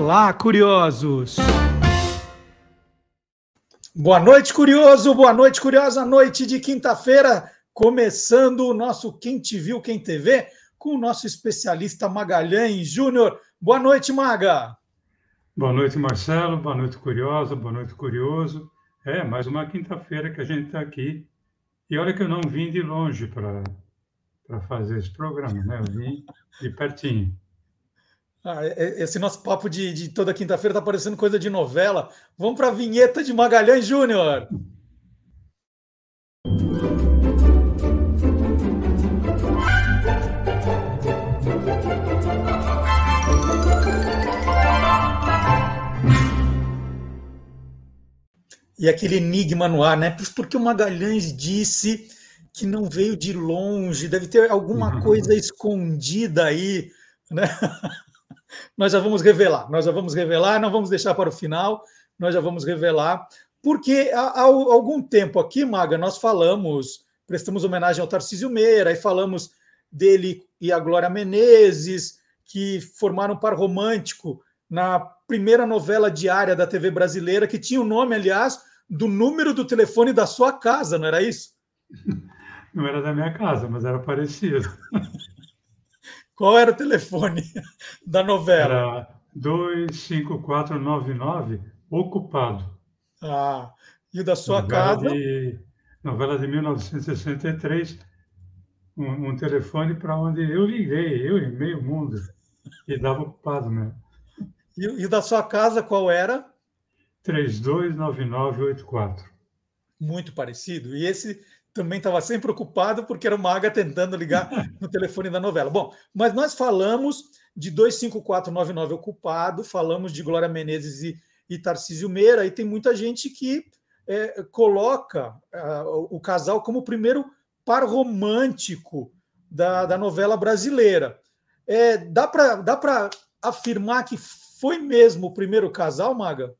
Olá, curiosos! Boa noite, curioso! Boa noite, curiosa! Noite de quinta-feira, começando o nosso Quem Te Viu, Quem TV, com o nosso especialista Magalhães Júnior. Boa noite, Maga! Boa noite, Marcelo. Boa noite, curiosa. Boa noite, curioso. É, mais uma quinta-feira que a gente está aqui. E olha que eu não vim de longe para fazer esse programa, né? Eu vim de pertinho. Ah, esse nosso papo de, de toda quinta-feira está parecendo coisa de novela. Vamos para a vinheta de Magalhães Júnior. E aquele enigma no ar, né? Porque o Magalhães disse que não veio de longe, deve ter alguma coisa escondida aí, né? nós já vamos revelar, nós já vamos revelar, não vamos deixar para o final, nós já vamos revelar, porque há, há algum tempo aqui, Maga, nós falamos, prestamos homenagem ao Tarcísio Meira, e falamos dele e a Glória Menezes, que formaram um par romântico na primeira novela diária da TV brasileira, que tinha o nome, aliás, do número do telefone da sua casa, não era isso? Não era da minha casa, mas era parecido. Qual era o telefone da novela? Era 25499, ocupado. Ah, e o da sua novela casa? De, novela de 1963, um, um telefone para onde eu liguei, eu e meio mundo, e dava ocupado mesmo. E, e o da sua casa qual era? 329984. Muito parecido. E esse também estava sempre ocupado porque era o Maga tentando ligar no telefone da novela. Bom, mas nós falamos de 25499 ocupado, falamos de Glória Menezes e, e Tarcísio Meira, e tem muita gente que é, coloca uh, o casal como o primeiro par romântico da, da novela brasileira. É, dá para dá afirmar que foi mesmo o primeiro casal, Maga?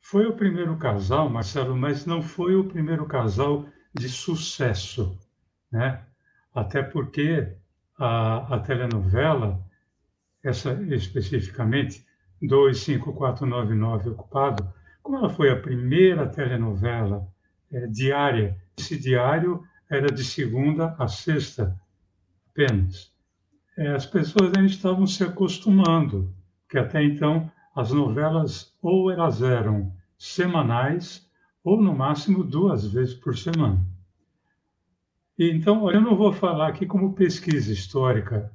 Foi o primeiro casal, Marcelo, mas não foi o primeiro casal de sucesso, né? Até porque a, a telenovela, essa especificamente, 25499 Ocupado, como ela foi a primeira telenovela é, diária, esse diário era de segunda a sexta apenas. É, as pessoas ainda estavam se acostumando, que até então as novelas ou elas eram semanais ou no máximo duas vezes por semana. E, então, eu não vou falar aqui como pesquisa histórica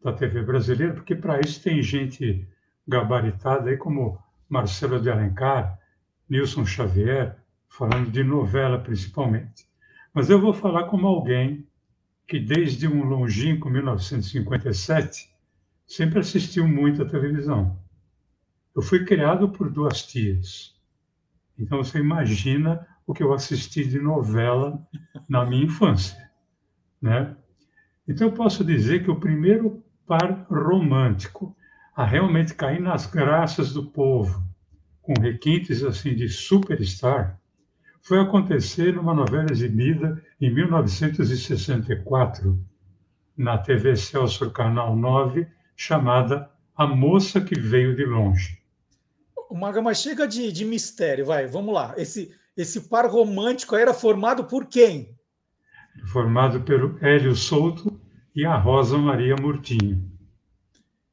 da TV brasileira, porque para isso tem gente gabaritada aí como Marcelo de Alencar, Nilson Xavier, falando de novela principalmente. Mas eu vou falar como alguém que desde um longínquo 1957 sempre assistiu muito à televisão. Eu fui criado por duas tias, então você imagina o que eu assisti de novela na minha infância, né? Então eu posso dizer que o primeiro par romântico a realmente cair nas graças do povo, com requintes assim de superstar, foi acontecer numa novela exibida em 1964 na TV Celso Canal 9, chamada A Moça que Veio de Longe. Maga, mas chega de, de mistério, vai, vamos lá. Esse, esse par romântico era formado por quem? Formado pelo Hélio Souto e a Rosa Maria Murtinho.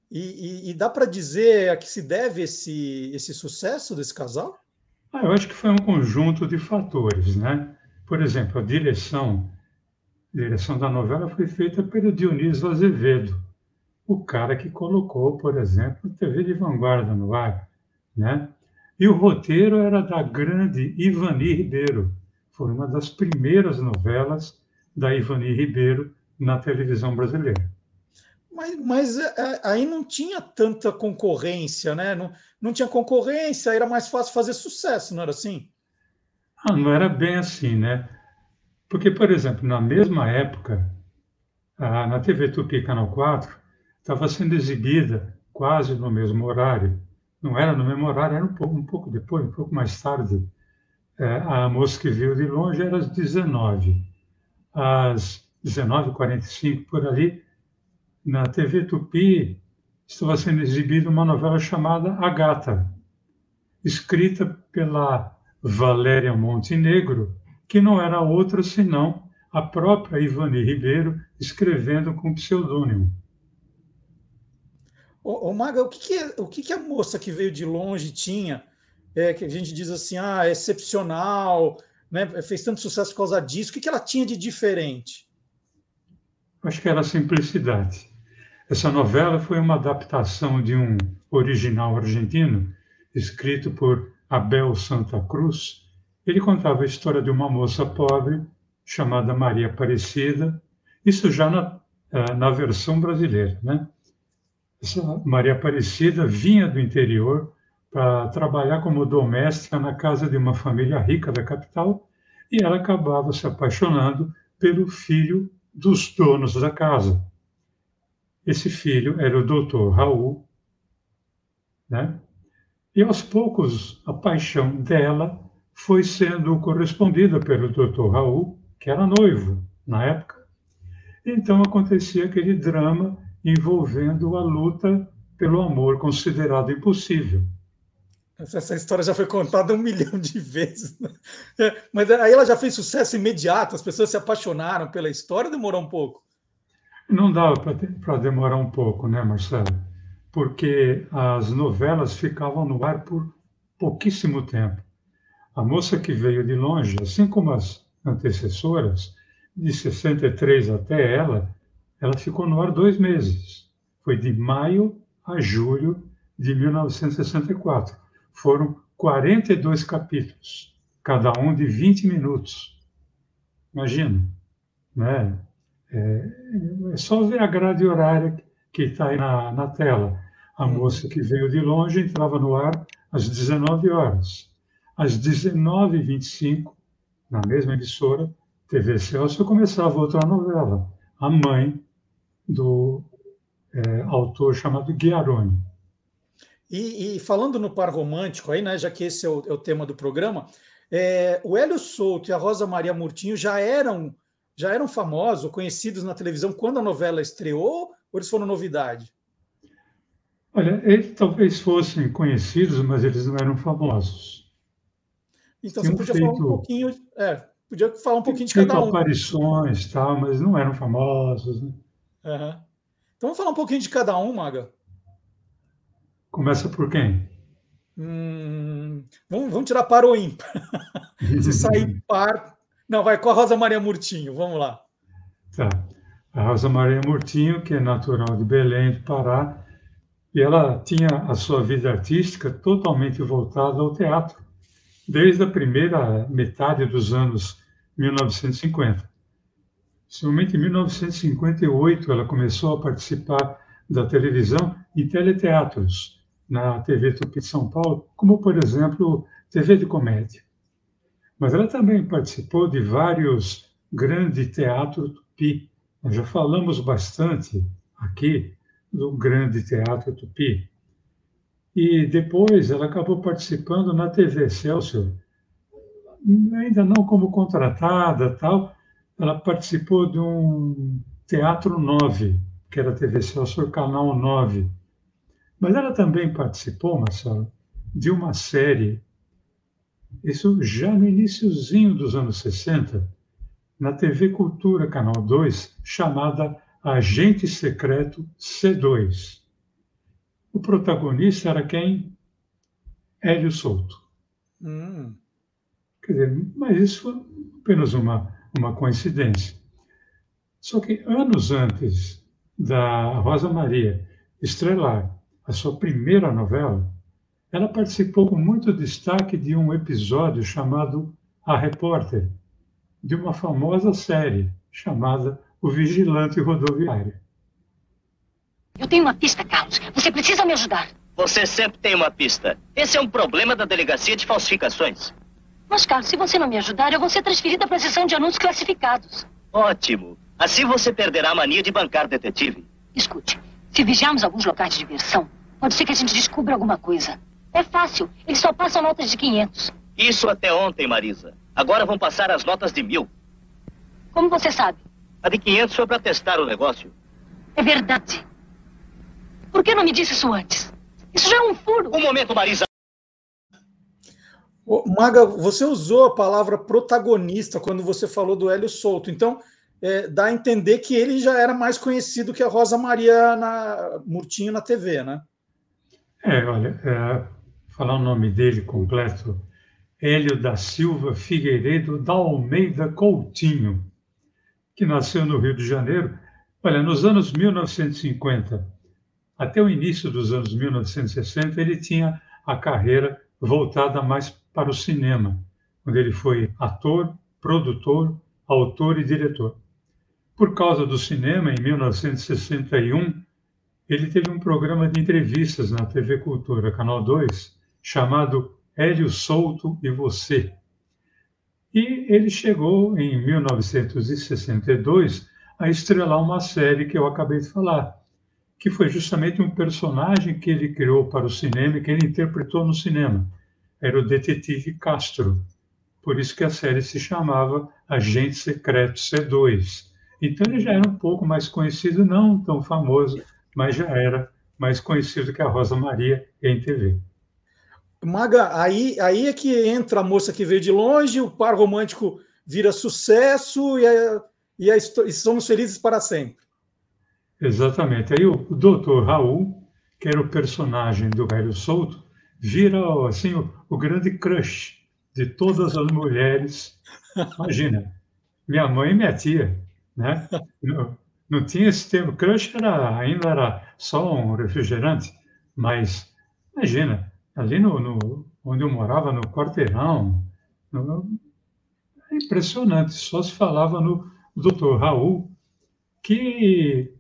E, e, e dá para dizer a que se deve esse, esse sucesso desse casal? Ah, eu acho que foi um conjunto de fatores, né? Por exemplo, a direção, a direção da novela foi feita pelo Dionísio Azevedo, o cara que colocou, por exemplo, TV de Vanguarda no ar, né? E o roteiro era da grande Ivani Ribeiro. Foi uma das primeiras novelas da Ivani Ribeiro na televisão brasileira. Mas, mas é, é, aí não tinha tanta concorrência, né? Não, não tinha concorrência, era mais fácil fazer sucesso, não era assim? Ah, não era bem assim, né? Porque, por exemplo, na mesma época, na TV Tupi Canal 4, estava sendo exibida, quase no mesmo horário, não era no mesmo horário, era um pouco, um pouco depois, um pouco mais tarde. É, a moça que veio de longe era às 19. Às 19h45, por ali, na TV Tupi, estava sendo exibida uma novela chamada Agata, escrita pela Valéria Montenegro, que não era outra senão a própria Ivani Ribeiro escrevendo com pseudônimo. Ô, ô Maga, o, que, que, é, o que, que a moça que veio de longe tinha, é, que a gente diz assim, ah, é excepcional, né, fez tanto sucesso por causa disso, o que, que ela tinha de diferente? Acho que era a simplicidade. Essa novela foi uma adaptação de um original argentino, escrito por Abel Santa Cruz. Ele contava a história de uma moça pobre chamada Maria Aparecida, isso já na, eh, na versão brasileira, né? Essa Maria Aparecida vinha do interior para trabalhar como doméstica na casa de uma família rica da capital e ela acabava se apaixonando pelo filho dos donos da casa. Esse filho era o doutor Raul, né? E aos poucos a paixão dela foi sendo correspondida pelo doutor Raul, que era noivo na época. Então acontecia aquele drama envolvendo a luta pelo amor considerado impossível. Essa história já foi contada um milhão de vezes. Né? É, mas aí ela já fez sucesso imediato, as pessoas se apaixonaram pela história demorou um pouco? Não dava para demorar um pouco, né, Marcelo? Porque as novelas ficavam no ar por pouquíssimo tempo. A moça que veio de longe, assim como as antecessoras, de 63 até ela, ela ficou no ar dois meses. Foi de maio a julho de 1964. Foram 42 capítulos, cada um de 20 minutos. Imagina, né? É, é só ver a grade horária que está aí na, na tela. A uhum. moça que veio de longe entrava no ar às 19 horas. Às 19h25, na mesma emissora, TV Celso, começava outra novela, A Mãe, do é, autor chamado Guiaroni. E, e, falando no par romântico, aí, né, já que esse é o, é o tema do programa, é, o Hélio Souto e a Rosa Maria Murtinho já eram já eram famosos, conhecidos na televisão quando a novela estreou, ou eles foram novidade? Olha, eles talvez fossem conhecidos, mas eles não eram famosos. Então Tinham você podia feito... falar um pouquinho, é, podia falar um pouquinho de cada um. aparições, tal, mas não eram famosos. Né? Uhum. Então vamos falar um pouquinho de cada um, Maga. Começa por quem? Hum, vamos, vamos tirar par ou ímpar. Se sair par. Não, vai com a Rosa Maria Murtinho, vamos lá. Tá. A Rosa Maria Murtinho, que é natural de Belém, do Pará, e ela tinha a sua vida artística totalmente voltada ao teatro desde a primeira metade dos anos 1950. Somente em 1958 ela começou a participar da televisão em teleteatros na TV Tupi de São Paulo, como por exemplo TV de comédia. Mas ela também participou de vários grandes teatros Tupi. Nós já falamos bastante aqui do grande teatro Tupi. E depois ela acabou participando na TV Excelsior, ainda não como contratada, tal. Ela participou de um Teatro 9, que era a TV Excelsior Canal 9. Mas ela também participou, Marcelo, de uma série, isso já no iníciozinho dos anos 60, na TV Cultura Canal 2, chamada Agente Secreto C2 o protagonista era quem? Hélio Souto. Hum. Quer dizer, mas isso foi apenas uma, uma coincidência. Só que anos antes da Rosa Maria estrelar a sua primeira novela, ela participou com muito destaque de um episódio chamado A Repórter, de uma famosa série chamada O Vigilante Rodoviário. Eu tenho uma pista, Carlos. Você precisa me ajudar. Você sempre tem uma pista. Esse é um problema da delegacia de falsificações. Mas, Carlos, se você não me ajudar, eu vou ser transferida para a seção de anúncios classificados. Ótimo. Assim você perderá a mania de bancar detetive. Escute, se vigiarmos alguns locais de diversão, pode ser que a gente descubra alguma coisa. É fácil. Eles só passam notas de 500. Isso até ontem, Marisa. Agora vão passar as notas de mil. Como você sabe? A de 500 foi para testar o negócio. É verdade. Por Por que não me disse isso antes? Isso já é um furo. Um momento, Marisa. Maga, você usou a palavra protagonista quando você falou do Hélio Souto. Então, é, dá a entender que ele já era mais conhecido que a Rosa Maria na, Murtinho na TV, né? É, olha, é, falar o nome dele completo, Hélio da Silva Figueiredo da Almeida Coutinho, que nasceu no Rio de Janeiro. Olha, nos anos 1950 até o início dos anos 1960, ele tinha a carreira voltada mais para o cinema, onde ele foi ator, produtor, autor e diretor. Por causa do cinema, em 1961, ele teve um programa de entrevistas na TV Cultura, Canal 2, chamado Hélio Souto e Você. E ele chegou, em 1962, a estrelar uma série que eu acabei de falar, que foi justamente um personagem que ele criou para o cinema e que ele interpretou no cinema. Era o detetive Castro. Por isso que a série se chamava Agente Secreto C2. Então ele já era um pouco mais conhecido, não tão famoso, mas já era mais conhecido que a Rosa Maria em TV. Maga, aí, aí é que entra a moça que veio de longe, o par romântico vira sucesso e, a, e, a, e somos felizes para sempre. Exatamente. Aí o, o doutor Raul, que era o personagem do velho solto, vira assim o, o grande crush de todas as mulheres. Imagina, minha mãe e minha tia né? Não, não tinha esse termo. Crush era, ainda era só um refrigerante, mas imagina, ali no, no onde eu morava, no quarteirão, no, é impressionante, só se falava no Dr. Raul, que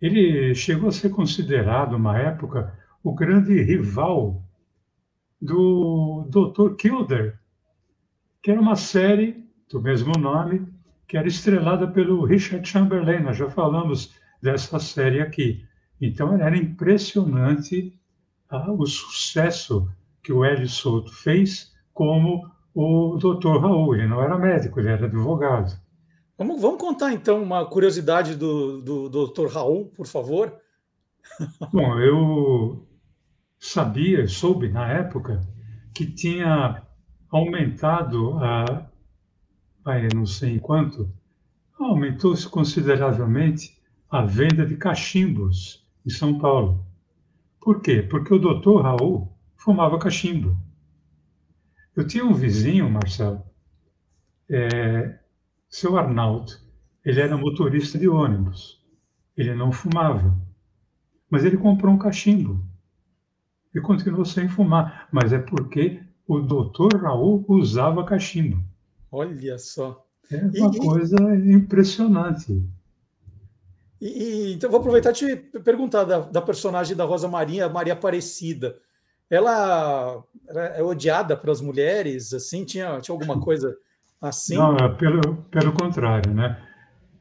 ele chegou a ser considerado, uma época, o grande rival do Dr. Kilder, que era uma série do mesmo nome, que era estrelada pelo Richard Chamberlain. Nós já falamos dessa série aqui. Então era impressionante ah, o sucesso que o Hélio Souto fez como o Dr. Raul. Ele não era médico, ele era advogado. Vamos, vamos contar então uma curiosidade do, do, do Dr. Raul, por favor. Bom, eu sabia, soube na época, que tinha aumentado a não sei em quanto, aumentou-se consideravelmente a venda de cachimbos em São Paulo. Por quê? Porque o doutor Raul fumava cachimbo. Eu tinha um vizinho, Marcelo, é, seu Arnaldo, ele era motorista de ônibus. Ele não fumava, mas ele comprou um cachimbo e continuou sem fumar. Mas é porque o doutor Raul usava cachimbo. Olha só. É uma e, coisa impressionante. E, então, vou aproveitar e te perguntar da, da, personagem da Rosa Maria, Maria Aparecida. Ela, é odiada pelas mulheres? Assim, tinha, tinha alguma coisa assim? Não, é pelo, pelo contrário, né?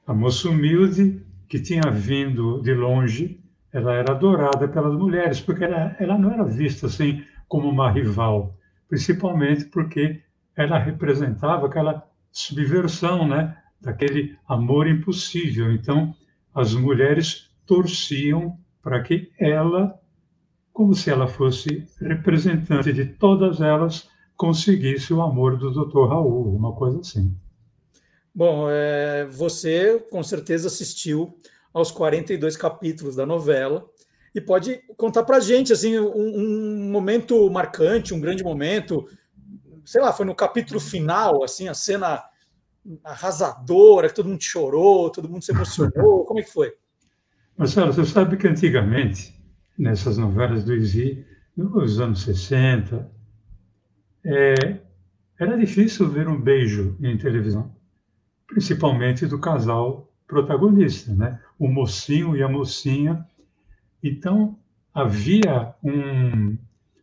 A moça humilde que tinha vindo de longe, ela era adorada pelas mulheres, porque ela, ela não era vista assim como uma rival, principalmente porque ela representava aquela subversão, né, daquele amor impossível. Então, as mulheres torciam para que ela, como se ela fosse representante de todas elas, conseguisse o amor do Dr. Raul, uma coisa assim. Bom, é, você com certeza assistiu aos 42 capítulos da novela e pode contar para gente assim um, um momento marcante, um grande momento, sei lá, foi no capítulo final, assim, a cena arrasadora, que todo mundo chorou, todo mundo se emocionou. Como é que foi? Marcelo, você sabe que antigamente, nessas novelas do Izzy, nos anos 60, é, era difícil ver um beijo em televisão, principalmente do casal protagonista, né? O mocinho e a mocinha. Então, havia um,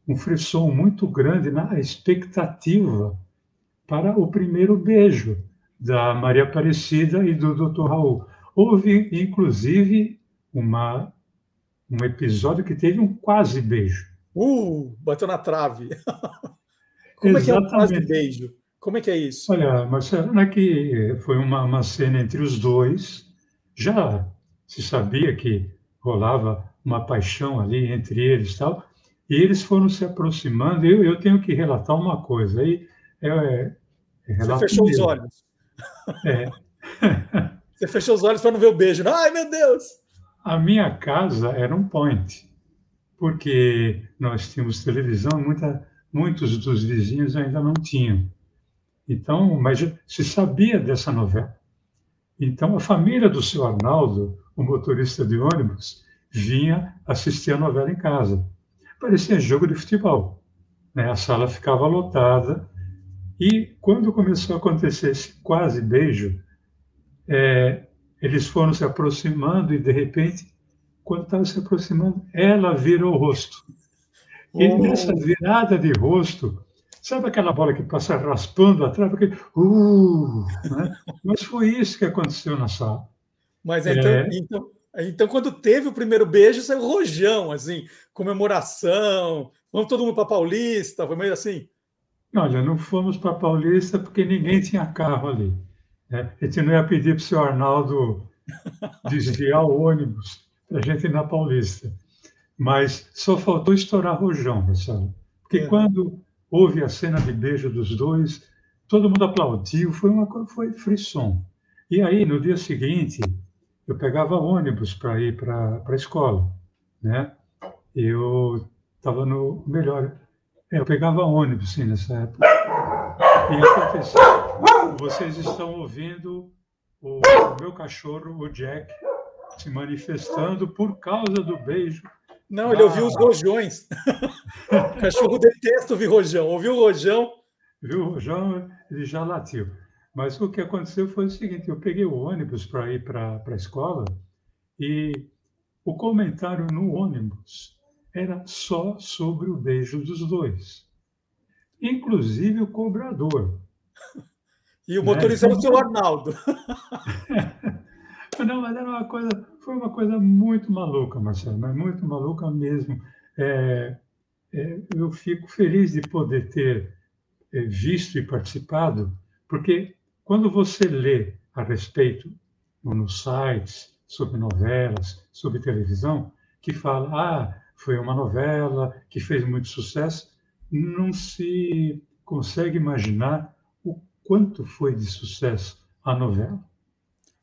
um frisson muito grande na expectativa para o primeiro beijo da Maria Aparecida e do Dr. Raul. Houve, inclusive, uma, um episódio que teve um quase beijo. Uh, bateu na trave. Como Exatamente. é que é um quase beijo? Como é que é isso? Olha, Marcelo, é que foi uma, uma cena entre os dois. Já se sabia que rolava uma paixão ali entre eles tal. E eles foram se aproximando. Eu, eu tenho que relatar uma coisa. Aí é, é, é Você fechou os olhos. É. Você fechou os olhos para não ver o beijo. Ai, meu Deus! A minha casa era um point, porque nós tínhamos televisão, muita, muitos dos vizinhos ainda não tinham. Então, mas se sabia dessa novela. Então, a família do seu Arnaldo, o motorista de ônibus, vinha assistir a novela em casa. Parecia jogo de futebol. Né? A sala ficava lotada. E quando começou a acontecer esse quase beijo, é, eles foram se aproximando e, de repente, quando estava se aproximando, ela virou o rosto. E oh. nessa virada de rosto, sabe aquela bola que passa raspando atrás? Porque, uh, né? Mas foi isso que aconteceu na sala. Mas então, é... então, então, quando teve o primeiro beijo, saiu rojão, assim, comemoração, vamos todo mundo para Paulista, foi meio assim. Olha, não fomos para Paulista porque ninguém tinha carro ali. Né? A gente não ia pedir para o senhor Arnaldo desviar o ônibus para a gente ir na Paulista. Mas só faltou estourar rojão, Marcelo. Porque é. quando houve a cena de beijo dos dois, todo mundo aplaudiu, foi uma foi frisson. E aí, no dia seguinte, eu pegava ônibus para ir para a escola, né? Eu estava no melhor, é, eu pegava ônibus sim nessa época. E aconteceu, vocês estão ouvindo o, o meu cachorro, o Jack, se manifestando por causa do beijo. Não, ele ouviu os rojões. o cachorro detesta ouvir rojão. Ouviu o rojão? Viu o rojão, ele já latiu. Mas o que aconteceu foi o seguinte: eu peguei o ônibus para ir para a escola e o comentário no ônibus era só sobre o beijo dos dois, inclusive o cobrador. E o motorista né? era o seu Arnaldo. Não, mas era uma coisa, foi uma coisa muito maluca, Marcelo, mas muito maluca mesmo. É, é, eu fico feliz de poder ter é, visto e participado, porque quando você lê a respeito nos sites sobre novelas, sobre televisão, que fala, ah, foi uma novela que fez muito sucesso, não se consegue imaginar o quanto foi de sucesso a novela.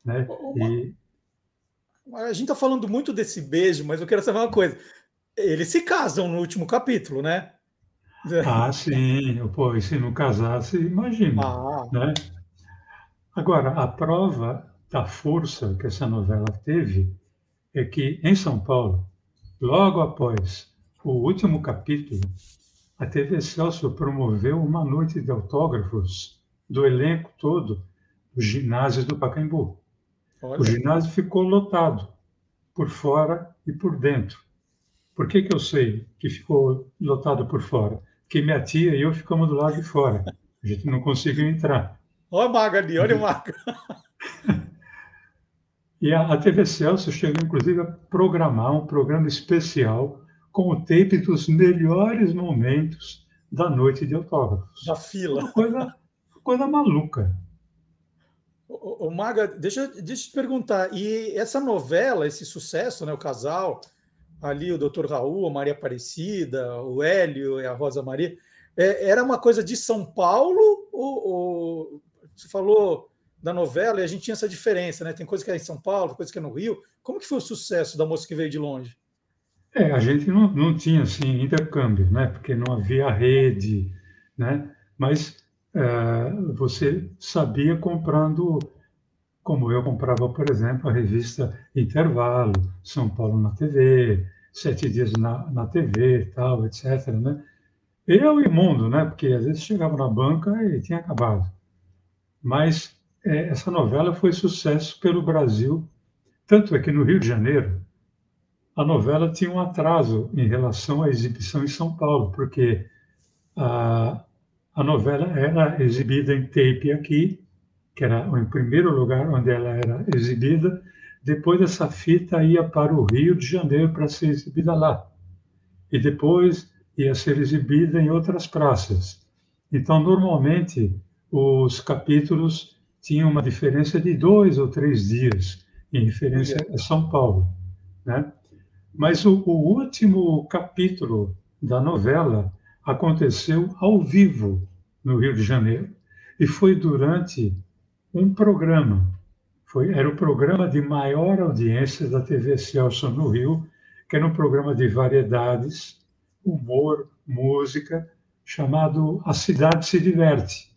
Né? E... A gente está falando muito desse beijo, mas eu quero saber uma coisa. Eles se casam no último capítulo, né? Ah, sim. Pô, e se não casasse, imagina. Ah. Né? Agora, a prova da força que essa novela teve é que, em São Paulo, logo após o último capítulo, a TV Celso promoveu uma noite de autógrafos do elenco todo do ginásio do Pacaembu. Olha. O ginásio ficou lotado, por fora e por dentro. Por que, que eu sei que ficou lotado por fora? Porque minha tia e eu ficamos do lado de fora. A gente não conseguiu entrar. Olha a maga ali, olha a maga. e a, TV Celso chegou, inclusive, a programar um programa especial com o tape dos melhores momentos da noite de autógrafos. Da fila. Uma coisa, coisa maluca. O, Maga, deixa, deixa eu te perguntar, e essa novela, esse sucesso, né, o casal, ali o Dr. Raul, a Maria Aparecida, o Hélio e a Rosa Maria, é, era uma coisa de São Paulo ou, ou você falou da novela e a gente tinha essa diferença, né? Tem coisa que é em São Paulo, coisa que é no Rio. Como que foi o sucesso da moça que veio de longe? É, a gente não, não tinha assim intercâmbio, né? Porque não havia rede, né? Mas é, você sabia comprando, como eu comprava, por exemplo, a revista Intervalo, São Paulo na TV, Sete Dias na, na TV, tal, etc. Né? Eu e o mundo, né? Porque às vezes chegava na banca e tinha acabado. Mas é, essa novela foi sucesso pelo Brasil. Tanto é que no Rio de Janeiro, a novela tinha um atraso em relação à exibição em São Paulo, porque a, a novela era exibida em tape aqui, que era o primeiro lugar onde ela era exibida. Depois essa fita ia para o Rio de Janeiro para ser exibida lá. E depois ia ser exibida em outras praças. Então, normalmente, os capítulos tinham uma diferença de dois ou três dias em referência a São Paulo, né? Mas o, o último capítulo da novela aconteceu ao vivo no Rio de Janeiro e foi durante um programa. Foi, era o programa de maior audiência da TV Celso no Rio, que era um programa de variedades, humor, música, chamado A Cidade se Diverte.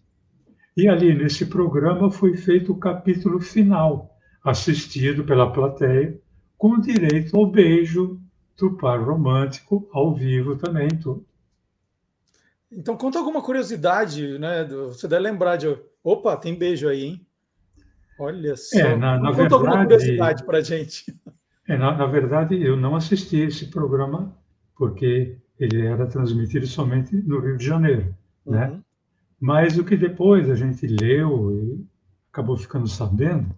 E ali nesse programa foi feito o capítulo final, assistido pela plateia, com direito ao beijo do par romântico ao vivo também, tudo. Então conta alguma curiosidade, né? Você deve lembrar de. Opa, tem beijo aí, hein? Olha só. É, na, na conta verdade, alguma curiosidade para gente. É, na, na, verdade, eu não assisti esse programa porque ele era transmitido somente no Rio de Janeiro, né? uhum. né? Mas o que depois a gente leu e acabou ficando sabendo,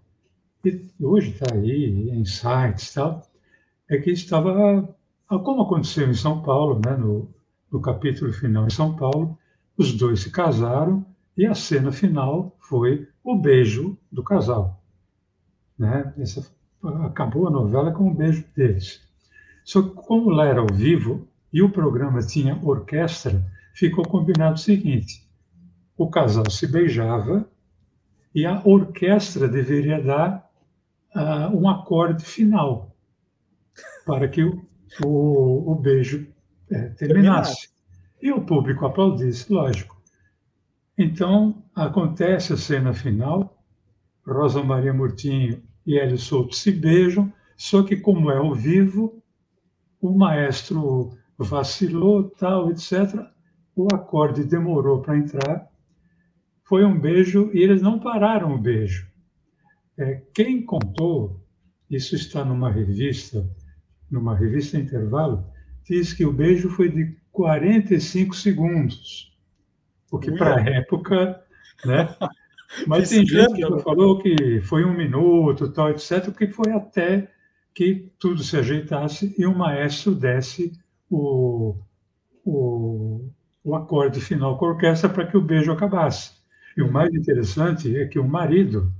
e hoje está aí em sites tal, é que estava, como aconteceu em São Paulo, né, no, no capítulo final em São Paulo, os dois se casaram e a cena final foi o beijo do casal. Né? Essa, acabou a novela com o beijo deles. Só que como lá era ao vivo e o programa tinha orquestra, ficou combinado o seguinte: o casal se beijava e a orquestra deveria dar uh, um acorde final para que o, o, o beijo é, terminasse. E o público aplaudisse, lógico. Então, acontece a cena final, Rosa Maria Murtinho e Hélio Souto se beijam, só que como é ao vivo, o maestro vacilou, tal, etc. O acorde demorou para entrar, foi um beijo e eles não pararam o beijo. É, quem contou, isso está numa revista, numa revista Intervalo, diz que o beijo foi de 45 segundos, o que para a época, né? Mas tem gente que falou que foi um minuto, tal, etc., porque foi até que tudo se ajeitasse e o maestro desse o, o, o acorde final com a orquestra para que o beijo acabasse. E o mais interessante é que o marido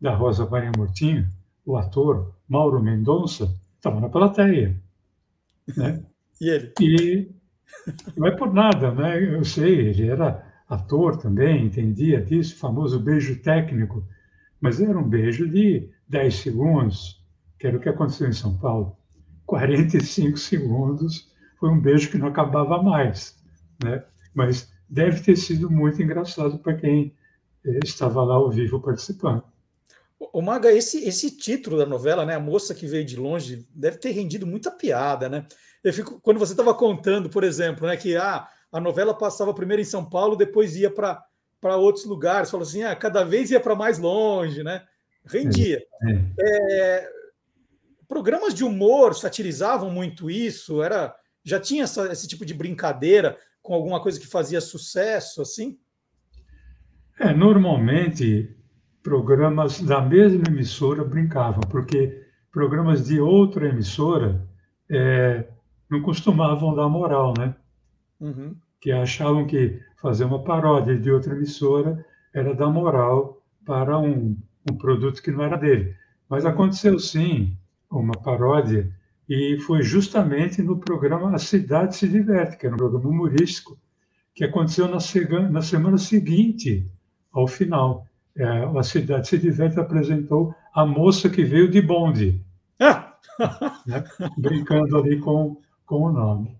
da Rosa Maria Murtinho, o ator Mauro Mendonça, estava na plateia. Né? E ele? E não é por nada, né? Eu sei, ele era ator também, entendia disso, famoso beijo técnico, mas era um beijo de 10 segundos, que era o que aconteceu em São Paulo. 45 segundos foi um beijo que não acabava mais, né? Mas deve ter sido muito engraçado para quem estava lá ao vivo participando. O Maga, esse, esse título da novela, né, a moça que veio de longe, deve ter rendido muita piada, né? Eu fico, quando você estava contando, por exemplo, né, que ah, a novela passava primeiro em São Paulo, depois ia para outros lugares, falou assim, ah, cada vez ia para mais longe, né? Rendia. É, é. programas de humor satirizavam muito isso, era já tinha essa, esse tipo de brincadeira com alguma coisa que fazia sucesso, assim? É, normalmente programas da mesma emissora brincavam, porque programas de outra emissora é, não costumavam dar moral, né? Uhum. Que achavam que fazer uma paródia de outra emissora era dar moral para um, um produto que não era dele. Mas aconteceu sim uma paródia e foi justamente no programa A Cidade se Diverte, que era um programa humorístico, que aconteceu na, na semana seguinte ao final. É, a Cidade se Diverte apresentou a moça que veio de bonde, ah! né? brincando ali com com o nome.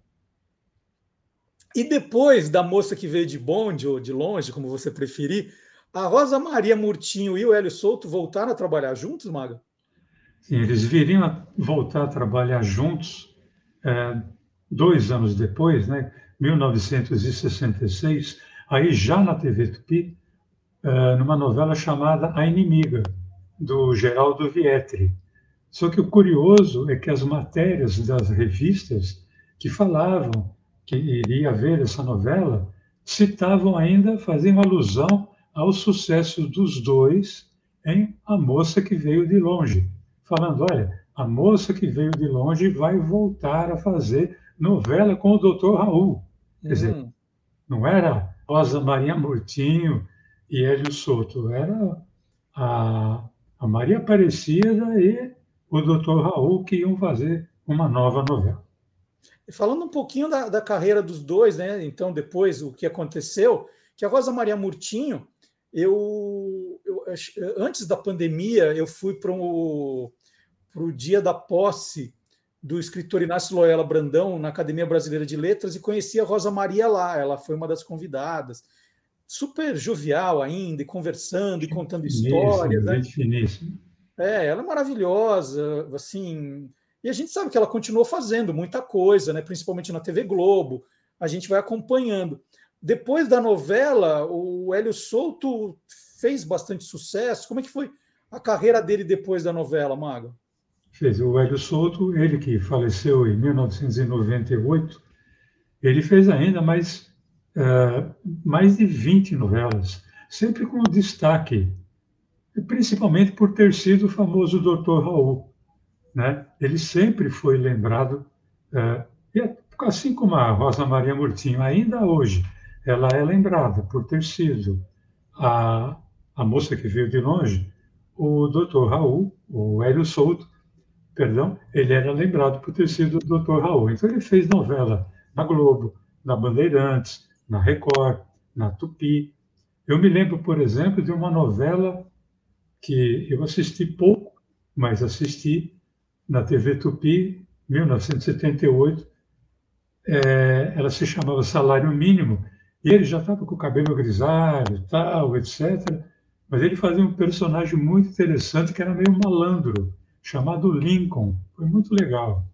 E depois da moça que veio de bonde ou de longe, como você preferir, a Rosa Maria Murtinho e o Hélio Souto voltaram a trabalhar juntos, Maga? Sim, eles viriam a voltar a trabalhar juntos é, dois anos depois, né, 1966, aí já na TV Tupi, é, numa novela chamada A Inimiga, do Geraldo Vietri. Só que o curioso é que as matérias das revistas que falavam que iria haver essa novela citavam ainda, faziam alusão ao sucesso dos dois em A Moça que Veio de Longe, falando: olha, a moça que veio de longe vai voltar a fazer novela com o Dr. Raul. Quer dizer, hum. não era Rosa Maria Murtinho e Hélio Souto, era a, a Maria Aparecida e o doutor Raul que iam fazer uma nova novela. Falando um pouquinho da, da, carreira dos dois, né? Então, depois o que aconteceu, que a Rosa Maria Murtinho, eu, eu antes da pandemia, eu fui para o dia da posse do escritor Inácio Loyola Brandão na Academia Brasileira de Letras e conheci a Rosa Maria lá. Ela foi uma das convidadas. Super jovial ainda, e conversando e contando histórias. Né? Finíssimo. É, ela é maravilhosa, assim, e a gente sabe que ela continuou fazendo muita coisa, né? principalmente na TV Globo. A gente vai acompanhando. Depois da novela, o Hélio Souto fez bastante sucesso. Como é que foi a carreira dele depois da novela, Mago? Fez. O Hélio Souto, ele que faleceu em 1998, ele fez ainda mais, uh, mais de 20 novelas, sempre com destaque, principalmente por ter sido o famoso Dr. Raul né? ele sempre foi lembrado, é, e assim como a Rosa Maria Murtinho, ainda hoje, ela é lembrada por ter sido a, a moça que veio de longe, o doutor Raul, o Hélio Souto, perdão, ele era lembrado por ter sido o doutor Raul. Então ele fez novela na Globo, na Bandeirantes, na Record, na Tupi. Eu me lembro, por exemplo, de uma novela que eu assisti pouco, mas assisti, na TV Tupi, 1978. É, ela se chamava Salário Mínimo, e ele já estava com o cabelo grisalho, tal, etc. Mas ele fazia um personagem muito interessante que era meio malandro, chamado Lincoln. Foi muito legal.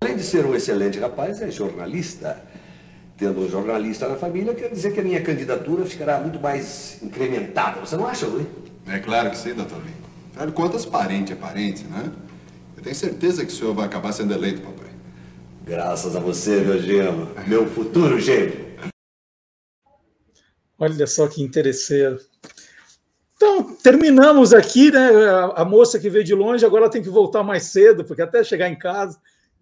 Além de ser um excelente rapaz, é jornalista. Tendo um jornalista na família, quer dizer que a minha candidatura ficará muito mais incrementada. Você não acha, Luiz? É claro que sim, doutor Lincoln. Afinal de contas, parente é parente, né? tenho certeza que o senhor vai acabar sendo eleito, papai. Graças a você, meu gêmeo. Meu futuro gêmeo. Olha só que interesseiro. Então, terminamos aqui, né? A, moça que veio de longe agora tem que voltar mais cedo, porque até chegar em casa.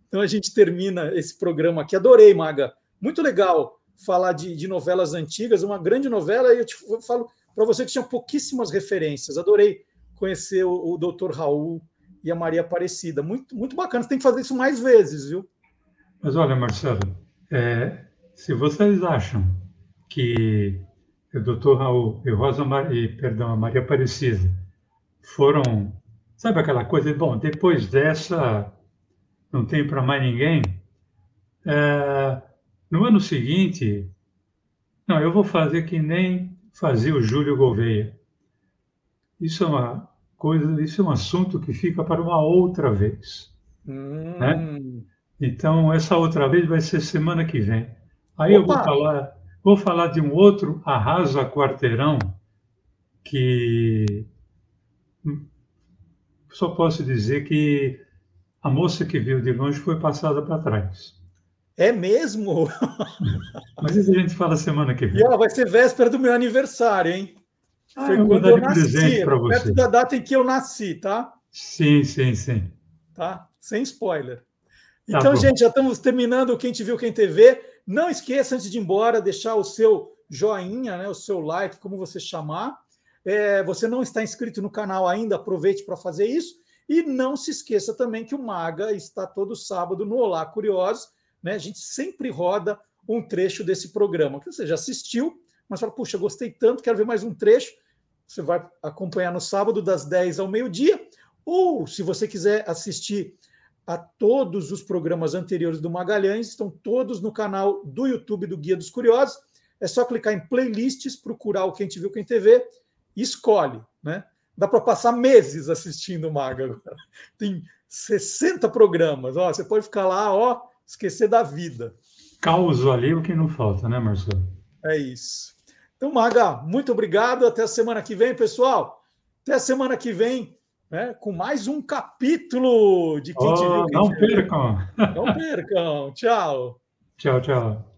Então a gente termina esse programa aqui. Adorei, Maga. Muito legal falar de, de novelas antigas, uma grande novela, e eu te eu falo para você que tinha pouquíssimas referências. Adorei conhecer o, o Dr. Raul, e a Maria Aparecida. Muito, muito bacana, você tem que fazer isso mais vezes, viu? Mas olha, Marcelo, é, se vocês acham que o doutor Raul e Rosa Maria, perdão, a Maria Aparecida foram, sabe aquela coisa, bom, depois dessa não tem para mais ninguém, é, no ano seguinte, não, eu vou fazer que nem fazia o Júlio Gouveia. Isso é uma, coisa, isso é um assunto que fica para uma outra vez. Hum. Né? Então, essa outra vez vai ser semana que vem. Aí Opa. eu vou falar, vou falar de um outro arrasa quarteirão que só posso dizer que a moça que veio de longe foi passada para trás. É mesmo? Mas isso a gente fala semana que vem. E, ó, vai ser véspera do meu aniversário, hein? Ah, Foi eu quando eu nasci, perto da data em que eu nasci, tá? Sim, sim, sim. Tá? Sem spoiler. Tá então, gente, já estamos terminando Quem Te Viu, Quem TV. Não esqueça, antes de ir embora, deixar o seu joinha, né, o seu like, como você chamar. É, você não está inscrito no canal ainda, aproveite para fazer isso. E não se esqueça também que o Maga está todo sábado no Olá Curiosos. Né? A gente sempre roda um trecho desse programa que você já assistiu, mas fala, puxa, gostei tanto, quero ver mais um trecho. Você vai acompanhar no sábado, das 10 ao meio-dia. Ou, se você quiser assistir a todos os programas anteriores do Magalhães, estão todos no canal do YouTube do Guia dos Curiosos. É só clicar em playlists, procurar o Quem Te Viu Quem TV e escolhe. Né? Dá para passar meses assistindo o Maga. Tem 60 programas. Ó, você pode ficar lá, ó, esquecer da vida. Causo ali o que não falta, né, Marcelo? É isso. Então, Maga, muito obrigado. Até a semana que vem, pessoal. Até a semana que vem, né, com mais um capítulo de Quem oh, Te Viu. Quem não te percam. Não percam. Tchau. Tchau, tchau.